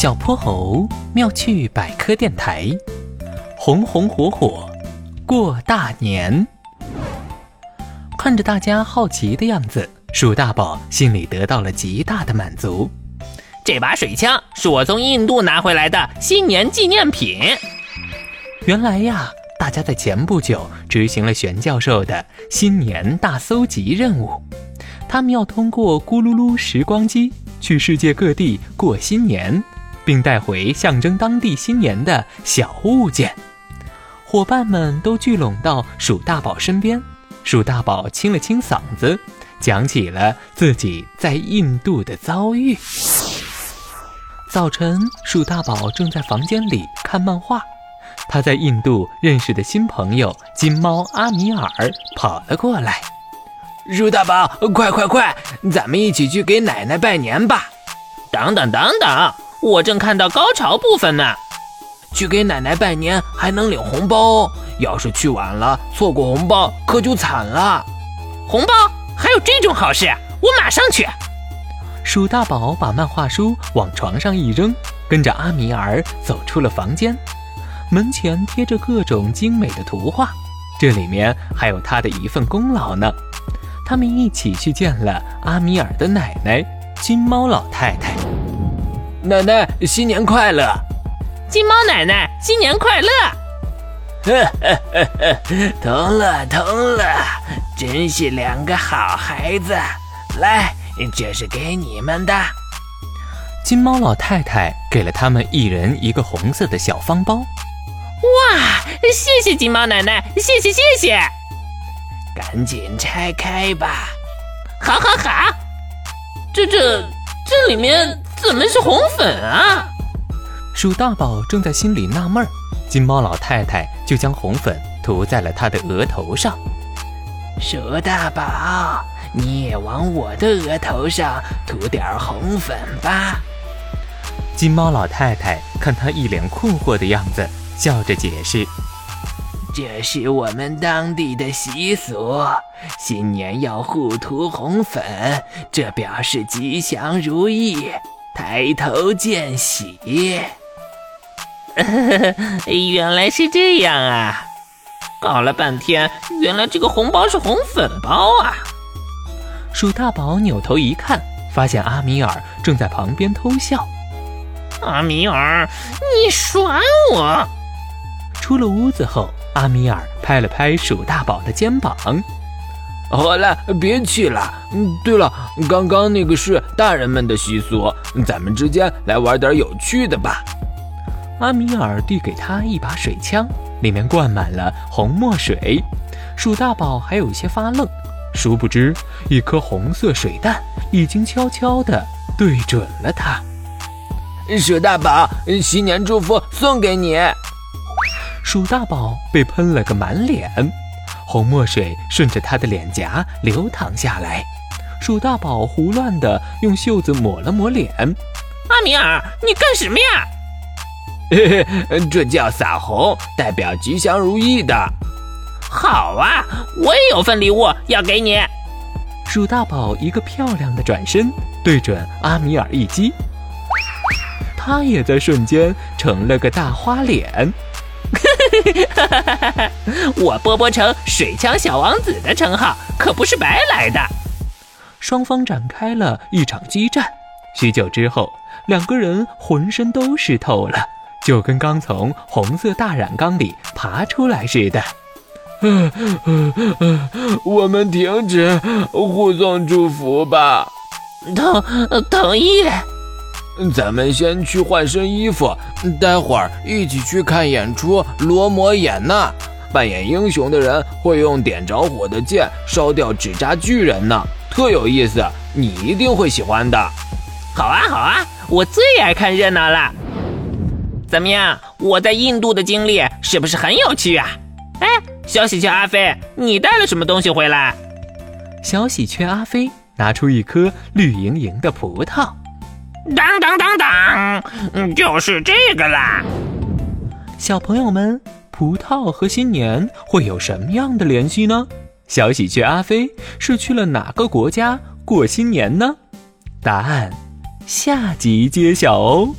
小泼猴妙趣百科电台，红红火火过大年。看着大家好奇的样子，鼠大宝心里得到了极大的满足。这把水枪是我从印度拿回来的新年纪念品。原来呀，大家在前不久执行了玄教授的新年大搜集任务，他们要通过咕噜噜时光机去世界各地过新年。并带回象征当地新年的小物件，伙伴们都聚拢到鼠大宝身边。鼠大宝清了清嗓子，讲起了自己在印度的遭遇。早晨，鼠大宝正在房间里看漫画，他在印度认识的新朋友金猫阿米尔跑了过来。鼠大宝，快快快，咱们一起去给奶奶拜年吧！等等等等。我正看到高潮部分呢，去给奶奶拜年还能领红包哦。要是去晚了，错过红包可就惨了。红包还有这种好事，我马上去。鼠大宝把漫画书往床上一扔，跟着阿米尔走出了房间。门前贴着各种精美的图画，这里面还有他的一份功劳呢。他们一起去见了阿米尔的奶奶金猫老太太。奶奶，新年快乐！金猫奶奶，新年快乐！呵呵呵呵，同了同了，真是两个好孩子。来，这是给你们的。金猫老太太给了他们一人一个红色的小方包。哇，谢谢金猫奶奶，谢谢谢谢。赶紧拆开吧。好好好。这这这里面。怎么是红粉啊？鼠大宝正在心里纳闷儿，金猫老太太就将红粉涂在了他的额头上。鼠大宝，你也往我的额头上涂点红粉吧。金猫老太太看他一脸困惑的样子，笑着解释。这是我们当地的习俗，新年要互涂红粉，这表示吉祥如意、抬头见喜。原来是这样啊！搞了半天，原来这个红包是红粉包啊！鼠大宝扭头一看，发现阿米尔正在旁边偷笑。阿米尔，你耍我！出了屋子后。阿米尔拍了拍鼠大宝的肩膀，好了，别气了。嗯，对了，刚刚那个是大人们的习俗，咱们之间来玩点有趣的吧。阿米尔递给他一把水枪，里面灌满了红墨水。鼠大宝还有些发愣，殊不知一颗红色水弹已经悄悄地对准了他。鼠大宝，新年祝福送给你。鼠大宝被喷了个满脸，红墨水顺着他的脸颊流淌下来。鼠大宝胡乱地用袖子抹了抹脸。阿米尔，你干什么呀？嘿 嘿，这叫撒红，代表吉祥如意的。好啊，我也有份礼物要给你。鼠大宝一个漂亮的转身，对准阿米尔一击，他也在瞬间成了个大花脸。我波波城水枪小王子的称号可不是白来的。双方展开了一场激战，许久之后，两个人浑身都湿透了，就跟刚从红色大染缸里爬出来似的。我们停止互送祝福吧。同同意。咱们先去换身衣服，待会儿一起去看演出《罗摩衍那》。扮演英雄的人会用点着火的剑烧掉纸扎巨人呢，特有意思，你一定会喜欢的。好啊，好啊，我最爱看热闹了。怎么样，我在印度的经历是不是很有趣啊？哎，小喜鹊阿飞，你带了什么东西回来？小喜鹊阿飞拿出一颗绿莹莹的葡萄。当当当当，嗯，就是这个啦。小朋友们，葡萄和新年会有什么样的联系呢？小喜鹊阿飞是去了哪个国家过新年呢？答案，下集揭晓哦。